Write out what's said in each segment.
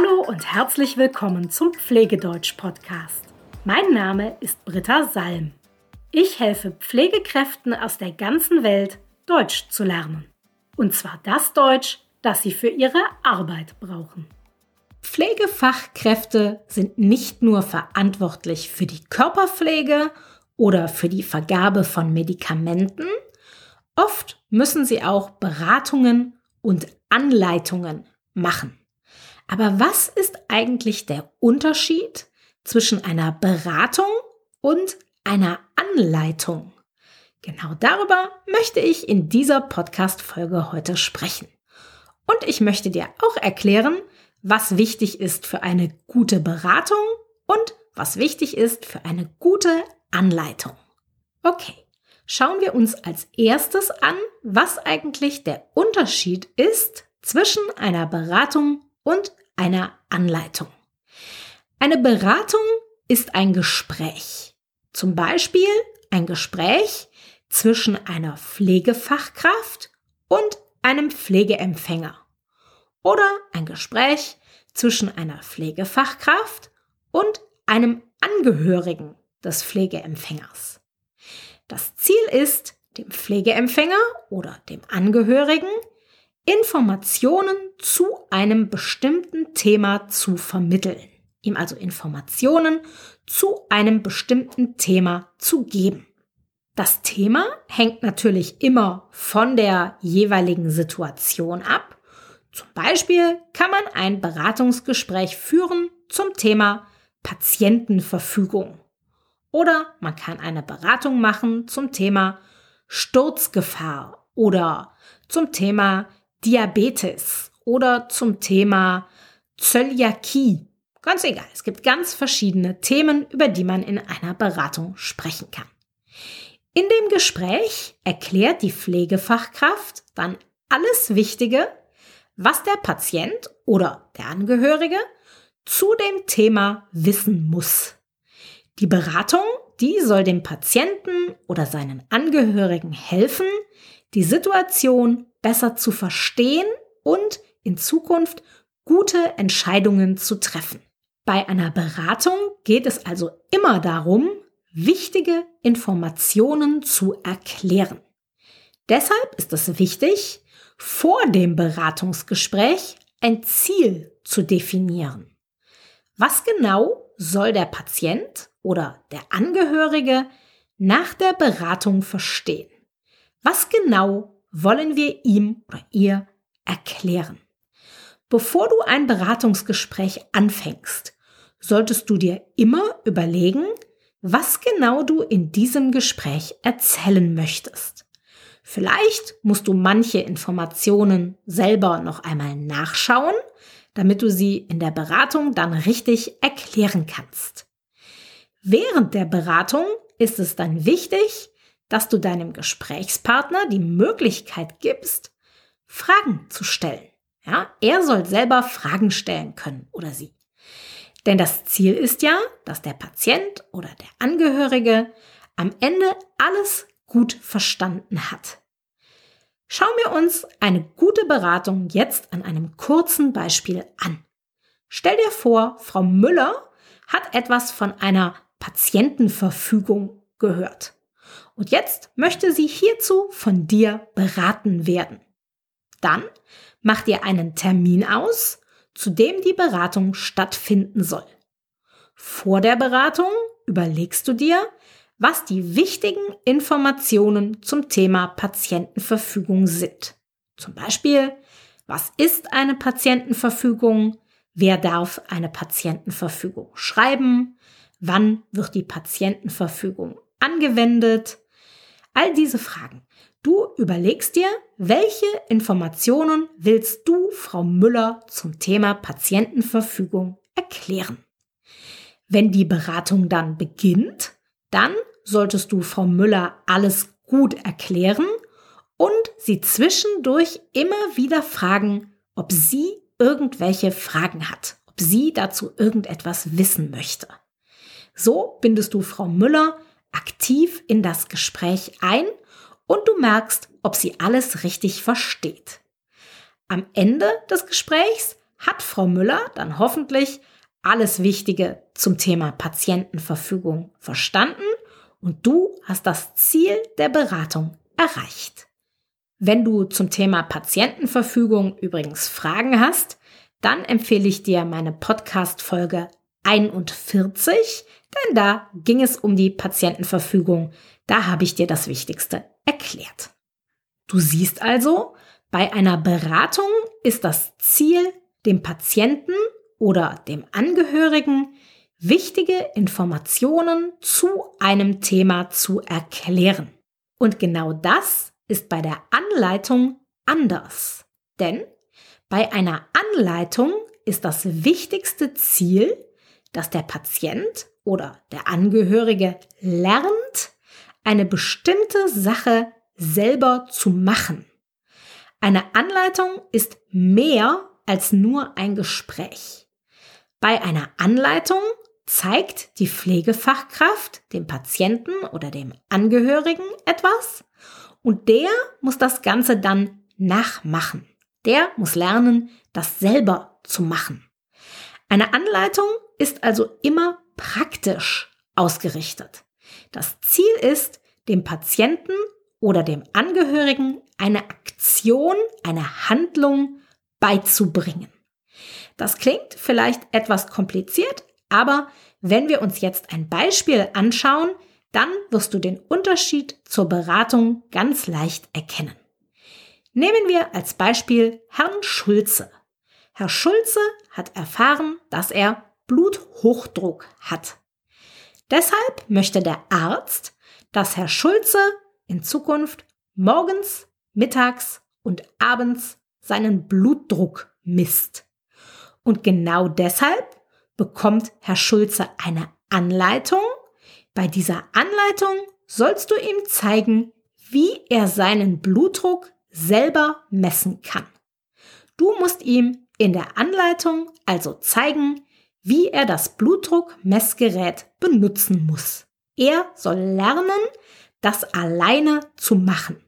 Hallo und herzlich willkommen zum Pflegedeutsch-Podcast. Mein Name ist Britta Salm. Ich helfe Pflegekräften aus der ganzen Welt, Deutsch zu lernen. Und zwar das Deutsch, das sie für ihre Arbeit brauchen. Pflegefachkräfte sind nicht nur verantwortlich für die Körperpflege oder für die Vergabe von Medikamenten, oft müssen sie auch Beratungen und Anleitungen machen. Aber was ist eigentlich der Unterschied zwischen einer Beratung und einer Anleitung? Genau darüber möchte ich in dieser Podcast-Folge heute sprechen. Und ich möchte dir auch erklären, was wichtig ist für eine gute Beratung und was wichtig ist für eine gute Anleitung. Okay, schauen wir uns als erstes an, was eigentlich der Unterschied ist zwischen einer Beratung und einer Anleitung. Eine Beratung ist ein Gespräch. Zum Beispiel ein Gespräch zwischen einer Pflegefachkraft und einem Pflegeempfänger. Oder ein Gespräch zwischen einer Pflegefachkraft und einem Angehörigen des Pflegeempfängers. Das Ziel ist, dem Pflegeempfänger oder dem Angehörigen Informationen zu einem bestimmten Thema zu vermitteln. Ihm also Informationen zu einem bestimmten Thema zu geben. Das Thema hängt natürlich immer von der jeweiligen Situation ab. Zum Beispiel kann man ein Beratungsgespräch führen zum Thema Patientenverfügung. Oder man kann eine Beratung machen zum Thema Sturzgefahr oder zum Thema Diabetes oder zum Thema Zöliakie. Ganz egal, es gibt ganz verschiedene Themen, über die man in einer Beratung sprechen kann. In dem Gespräch erklärt die Pflegefachkraft dann alles Wichtige, was der Patient oder der Angehörige zu dem Thema wissen muss. Die Beratung, die soll dem Patienten oder seinen Angehörigen helfen, die Situation besser zu verstehen und in Zukunft gute Entscheidungen zu treffen. Bei einer Beratung geht es also immer darum, wichtige Informationen zu erklären. Deshalb ist es wichtig, vor dem Beratungsgespräch ein Ziel zu definieren. Was genau soll der Patient oder der Angehörige nach der Beratung verstehen? Was genau wollen wir ihm oder ihr erklären. Bevor du ein Beratungsgespräch anfängst, solltest du dir immer überlegen, was genau du in diesem Gespräch erzählen möchtest. Vielleicht musst du manche Informationen selber noch einmal nachschauen, damit du sie in der Beratung dann richtig erklären kannst. Während der Beratung ist es dann wichtig, dass du deinem Gesprächspartner die Möglichkeit gibst, Fragen zu stellen. Ja, er soll selber Fragen stellen können oder sie. Denn das Ziel ist ja, dass der Patient oder der Angehörige am Ende alles gut verstanden hat. Schauen wir uns eine gute Beratung jetzt an einem kurzen Beispiel an. Stell dir vor, Frau Müller hat etwas von einer Patientenverfügung gehört. Und jetzt möchte sie hierzu von dir beraten werden. Dann mach dir einen Termin aus, zu dem die Beratung stattfinden soll. Vor der Beratung überlegst du dir, was die wichtigen Informationen zum Thema Patientenverfügung sind. Zum Beispiel, was ist eine Patientenverfügung? Wer darf eine Patientenverfügung schreiben? Wann wird die Patientenverfügung angewendet? All diese Fragen. Du überlegst dir, welche Informationen willst du Frau Müller zum Thema Patientenverfügung erklären. Wenn die Beratung dann beginnt, dann solltest du Frau Müller alles gut erklären und sie zwischendurch immer wieder fragen, ob sie irgendwelche Fragen hat, ob sie dazu irgendetwas wissen möchte. So bindest du Frau Müller aktiv in das Gespräch ein und du merkst, ob sie alles richtig versteht. Am Ende des Gesprächs hat Frau Müller dann hoffentlich alles Wichtige zum Thema Patientenverfügung verstanden und du hast das Ziel der Beratung erreicht. Wenn du zum Thema Patientenverfügung übrigens Fragen hast, dann empfehle ich dir meine Podcast-Folge 41, denn da ging es um die Patientenverfügung. Da habe ich dir das Wichtigste erklärt. Du siehst also, bei einer Beratung ist das Ziel, dem Patienten oder dem Angehörigen wichtige Informationen zu einem Thema zu erklären. Und genau das ist bei der Anleitung anders. Denn bei einer Anleitung ist das wichtigste Ziel, dass der Patient oder der Angehörige lernt, eine bestimmte Sache selber zu machen. Eine Anleitung ist mehr als nur ein Gespräch. Bei einer Anleitung zeigt die Pflegefachkraft dem Patienten oder dem Angehörigen etwas und der muss das Ganze dann nachmachen. Der muss lernen, das selber zu machen. Eine Anleitung ist also immer praktisch ausgerichtet. Das Ziel ist, dem Patienten oder dem Angehörigen eine Aktion, eine Handlung beizubringen. Das klingt vielleicht etwas kompliziert, aber wenn wir uns jetzt ein Beispiel anschauen, dann wirst du den Unterschied zur Beratung ganz leicht erkennen. Nehmen wir als Beispiel Herrn Schulze. Herr Schulze hat erfahren, dass er Bluthochdruck hat. Deshalb möchte der Arzt, dass Herr Schulze in Zukunft morgens, mittags und abends seinen Blutdruck misst. Und genau deshalb bekommt Herr Schulze eine Anleitung. Bei dieser Anleitung sollst du ihm zeigen, wie er seinen Blutdruck selber messen kann. Du musst ihm in der Anleitung also zeigen, wie er das Blutdruckmessgerät benutzen muss. Er soll lernen, das alleine zu machen.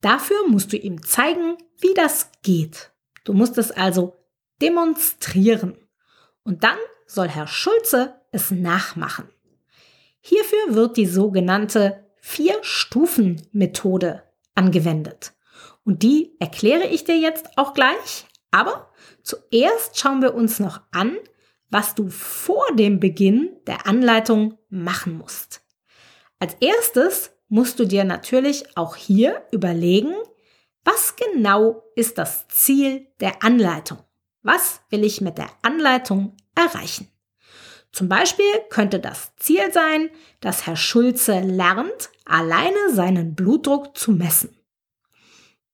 Dafür musst du ihm zeigen, wie das geht. Du musst es also demonstrieren. Und dann soll Herr Schulze es nachmachen. Hierfür wird die sogenannte Vier-Stufen-Methode angewendet. Und die erkläre ich dir jetzt auch gleich. Aber zuerst schauen wir uns noch an, was du vor dem Beginn der Anleitung machen musst. Als erstes musst du dir natürlich auch hier überlegen, was genau ist das Ziel der Anleitung? Was will ich mit der Anleitung erreichen? Zum Beispiel könnte das Ziel sein, dass Herr Schulze lernt, alleine seinen Blutdruck zu messen.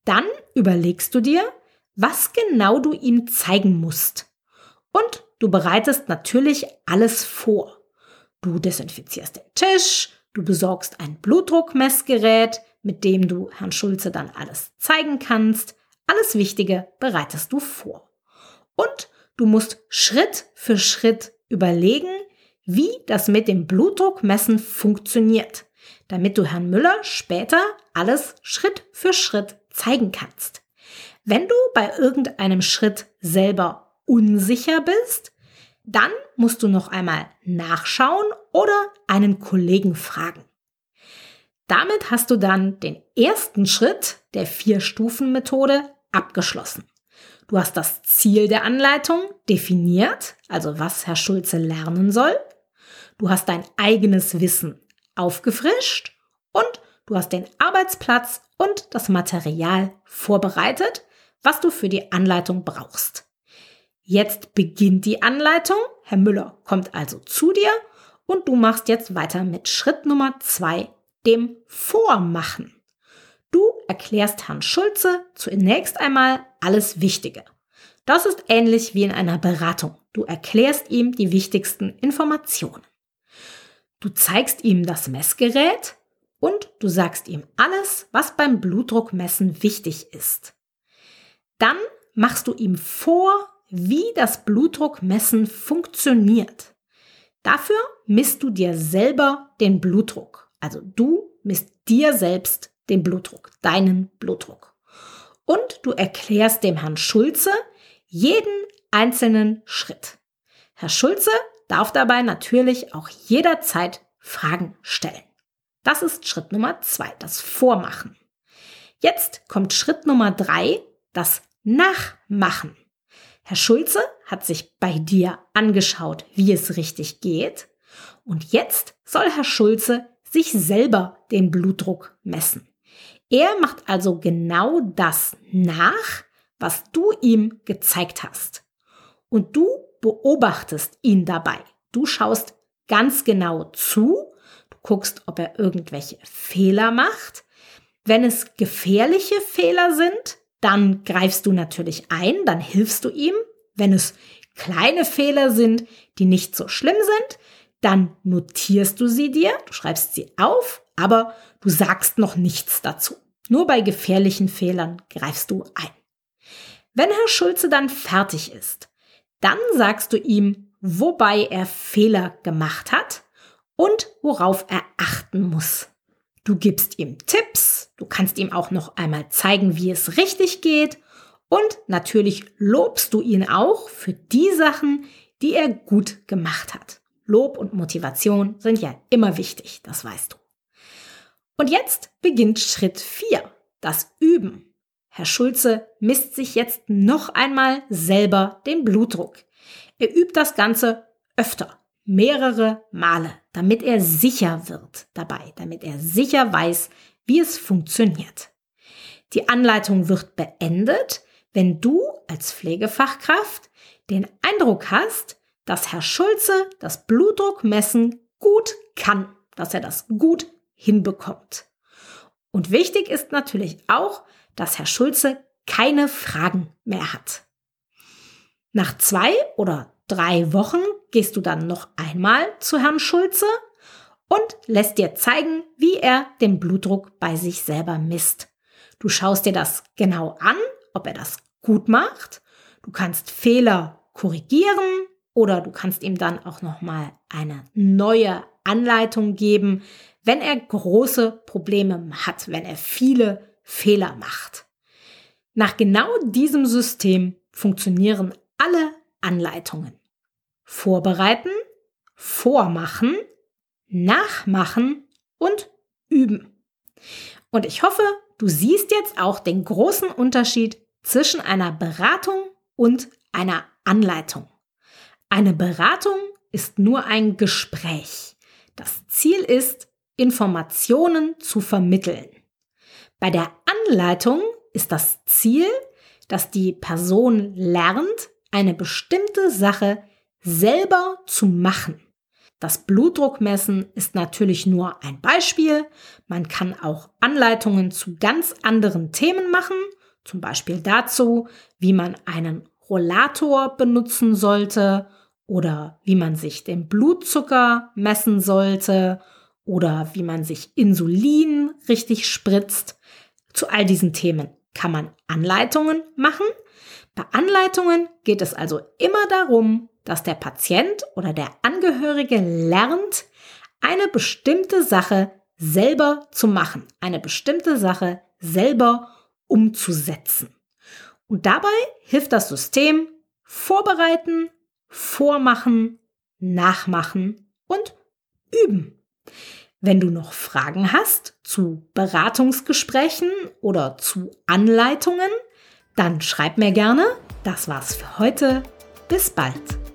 Dann überlegst du dir, was genau du ihm zeigen musst. Und du bereitest natürlich alles vor. Du desinfizierst den Tisch, du besorgst ein Blutdruckmessgerät, mit dem du Herrn Schulze dann alles zeigen kannst. Alles Wichtige bereitest du vor. Und du musst Schritt für Schritt überlegen, wie das mit dem Blutdruckmessen funktioniert, damit du Herrn Müller später alles Schritt für Schritt zeigen kannst. Wenn du bei irgendeinem Schritt selber unsicher bist, dann musst du noch einmal nachschauen oder einen Kollegen fragen. Damit hast du dann den ersten Schritt der Vier-Stufen-Methode abgeschlossen. Du hast das Ziel der Anleitung definiert, also was Herr Schulze lernen soll. Du hast dein eigenes Wissen aufgefrischt und du hast den Arbeitsplatz und das Material vorbereitet, was du für die Anleitung brauchst. Jetzt beginnt die Anleitung. Herr Müller kommt also zu dir und du machst jetzt weiter mit Schritt Nummer zwei dem Vormachen. Du erklärst Herrn Schulze zunächst einmal alles Wichtige. Das ist ähnlich wie in einer Beratung. Du erklärst ihm die wichtigsten Informationen. Du zeigst ihm das Messgerät und du sagst ihm alles, was beim Blutdruckmessen wichtig ist. Dann machst du ihm vor, wie das Blutdruckmessen funktioniert. Dafür misst du dir selber den Blutdruck. Also du misst dir selbst den Blutdruck, deinen Blutdruck. Und du erklärst dem Herrn Schulze, jeden einzelnen Schritt. Herr Schulze darf dabei natürlich auch jederzeit Fragen stellen. Das ist Schritt Nummer zwei, das Vormachen. Jetzt kommt Schritt Nummer drei, das Nachmachen. Herr Schulze hat sich bei dir angeschaut, wie es richtig geht. Und jetzt soll Herr Schulze sich selber den Blutdruck messen. Er macht also genau das nach, was du ihm gezeigt hast. Und du beobachtest ihn dabei. Du schaust ganz genau zu, du guckst, ob er irgendwelche Fehler macht. Wenn es gefährliche Fehler sind, dann greifst du natürlich ein, dann hilfst du ihm. Wenn es kleine Fehler sind, die nicht so schlimm sind, dann notierst du sie dir, du schreibst sie auf, aber du sagst noch nichts dazu. Nur bei gefährlichen Fehlern greifst du ein. Wenn Herr Schulze dann fertig ist, dann sagst du ihm, wobei er Fehler gemacht hat und worauf er achten muss. Du gibst ihm Tipps, du kannst ihm auch noch einmal zeigen, wie es richtig geht und natürlich lobst du ihn auch für die Sachen, die er gut gemacht hat. Lob und Motivation sind ja immer wichtig, das weißt du. Und jetzt beginnt Schritt 4, das Üben. Herr Schulze misst sich jetzt noch einmal selber den Blutdruck. Er übt das Ganze öfter, mehrere Male, damit er sicher wird dabei, damit er sicher weiß, wie es funktioniert. Die Anleitung wird beendet, wenn du als Pflegefachkraft den Eindruck hast, dass Herr Schulze das Blutdruckmessen gut kann, dass er das gut hinbekommt. Und wichtig ist natürlich auch, dass Herr Schulze keine Fragen mehr hat. Nach zwei oder drei Wochen gehst du dann noch einmal zu Herrn Schulze und lässt dir zeigen, wie er den Blutdruck bei sich selber misst. Du schaust dir das genau an, ob er das gut macht. Du kannst Fehler korrigieren, oder du kannst ihm dann auch noch mal eine neue Anleitung geben, wenn er große Probleme hat, wenn er viele Fehler macht. Nach genau diesem System funktionieren alle Anleitungen. Vorbereiten, vormachen, nachmachen und üben. Und ich hoffe, du siehst jetzt auch den großen Unterschied zwischen einer Beratung und einer Anleitung. Eine Beratung ist nur ein Gespräch. Das Ziel ist, Informationen zu vermitteln. Bei der Anleitung ist das Ziel, dass die Person lernt, eine bestimmte Sache selber zu machen. Das Blutdruckmessen ist natürlich nur ein Beispiel. Man kann auch Anleitungen zu ganz anderen Themen machen, zum Beispiel dazu, wie man einen Rollator benutzen sollte oder wie man sich den Blutzucker messen sollte oder wie man sich Insulin richtig spritzt. Zu all diesen Themen kann man Anleitungen machen. Bei Anleitungen geht es also immer darum, dass der Patient oder der Angehörige lernt, eine bestimmte Sache selber zu machen, eine bestimmte Sache selber umzusetzen. Und dabei hilft das System vorbereiten, vormachen, nachmachen und üben. Wenn du noch Fragen hast zu Beratungsgesprächen oder zu Anleitungen, dann schreib mir gerne. Das war's für heute. Bis bald.